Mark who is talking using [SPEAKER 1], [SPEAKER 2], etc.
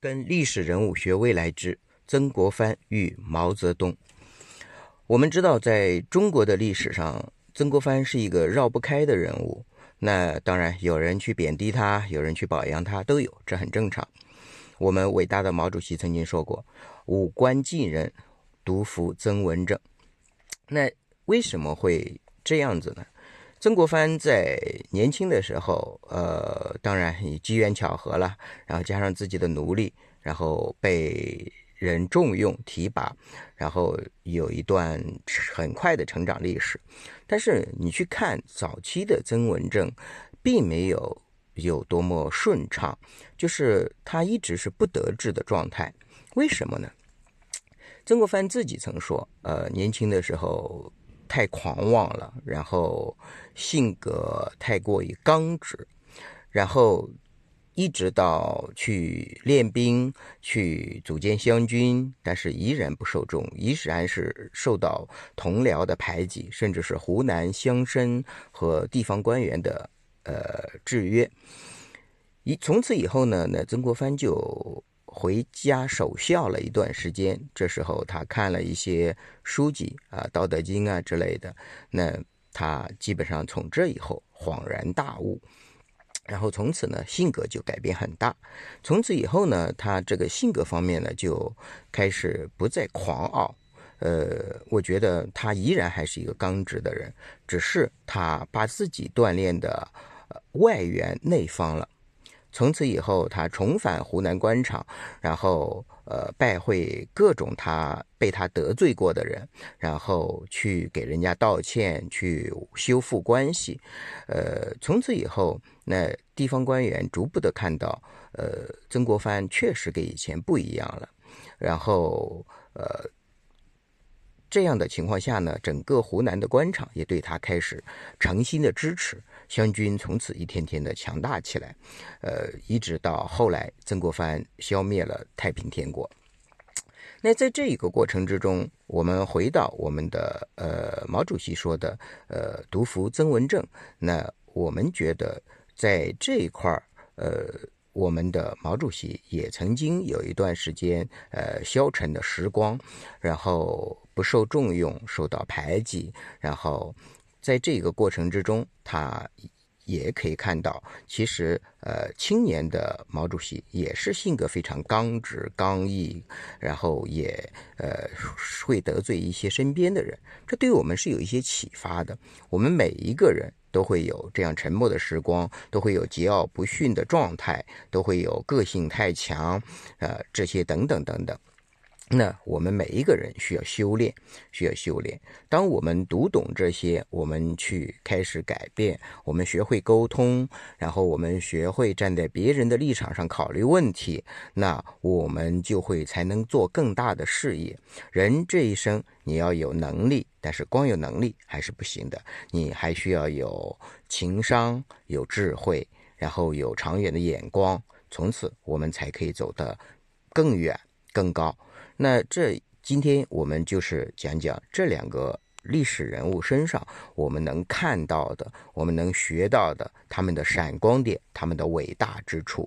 [SPEAKER 1] 跟历史人物学未来之曾国藩与毛泽东。我们知道，在中国的历史上，曾国藩是一个绕不开的人物。那当然，有人去贬低他，有人去表扬他，都有，这很正常。我们伟大的毛主席曾经说过：“五官尽人，独服曾文正。”那为什么会这样子呢？曾国藩在年轻的时候，呃，当然也机缘巧合了，然后加上自己的努力，然后被人重用提拔，然后有一段很快的成长历史。但是你去看早期的曾文正，并没有有多么顺畅，就是他一直是不得志的状态。为什么呢？曾国藩自己曾说，呃，年轻的时候。太狂妄了，然后性格太过于刚直，然后一直到去练兵、去组建湘军，但是依然不受重，依然是受到同僚的排挤，甚至是湖南乡绅和地方官员的呃制约。一从此以后呢，那曾国藩就。回家守孝了一段时间，这时候他看了一些书籍啊，《道德经》啊之类的，那他基本上从这以后恍然大悟，然后从此呢性格就改变很大。从此以后呢，他这个性格方面呢就开始不再狂傲，呃，我觉得他依然还是一个刚直的人，只是他把自己锻炼的外圆内方了。从此以后，他重返湖南官场，然后呃拜会各种他被他得罪过的人，然后去给人家道歉，去修复关系。呃，从此以后，那地方官员逐步的看到，呃，曾国藩确实跟以前不一样了。然后呃，这样的情况下呢，整个湖南的官场也对他开始诚心的支持。湘军从此一天天的强大起来，呃，一直到后来曾国藩消灭了太平天国。那在这一个过程之中，我们回到我们的呃毛主席说的呃独服曾文正，那我们觉得在这一块儿，呃，我们的毛主席也曾经有一段时间呃消沉的时光，然后不受重用，受到排挤，然后。在这个过程之中，他也可以看到，其实呃，青年的毛主席也是性格非常刚直、刚毅，然后也呃会得罪一些身边的人。这对我们是有一些启发的。我们每一个人都会有这样沉默的时光，都会有桀骜不驯的状态，都会有个性太强，呃，这些等等等等。那我们每一个人需要修炼，需要修炼。当我们读懂这些，我们去开始改变，我们学会沟通，然后我们学会站在别人的立场上考虑问题，那我们就会才能做更大的事业。人这一生，你要有能力，但是光有能力还是不行的，你还需要有情商、有智慧，然后有长远的眼光，从此我们才可以走得更远、更高。那这今天我们就是讲讲这两个历史人物身上我们能看到的、我们能学到的他们的闪光点、他们的伟大之处。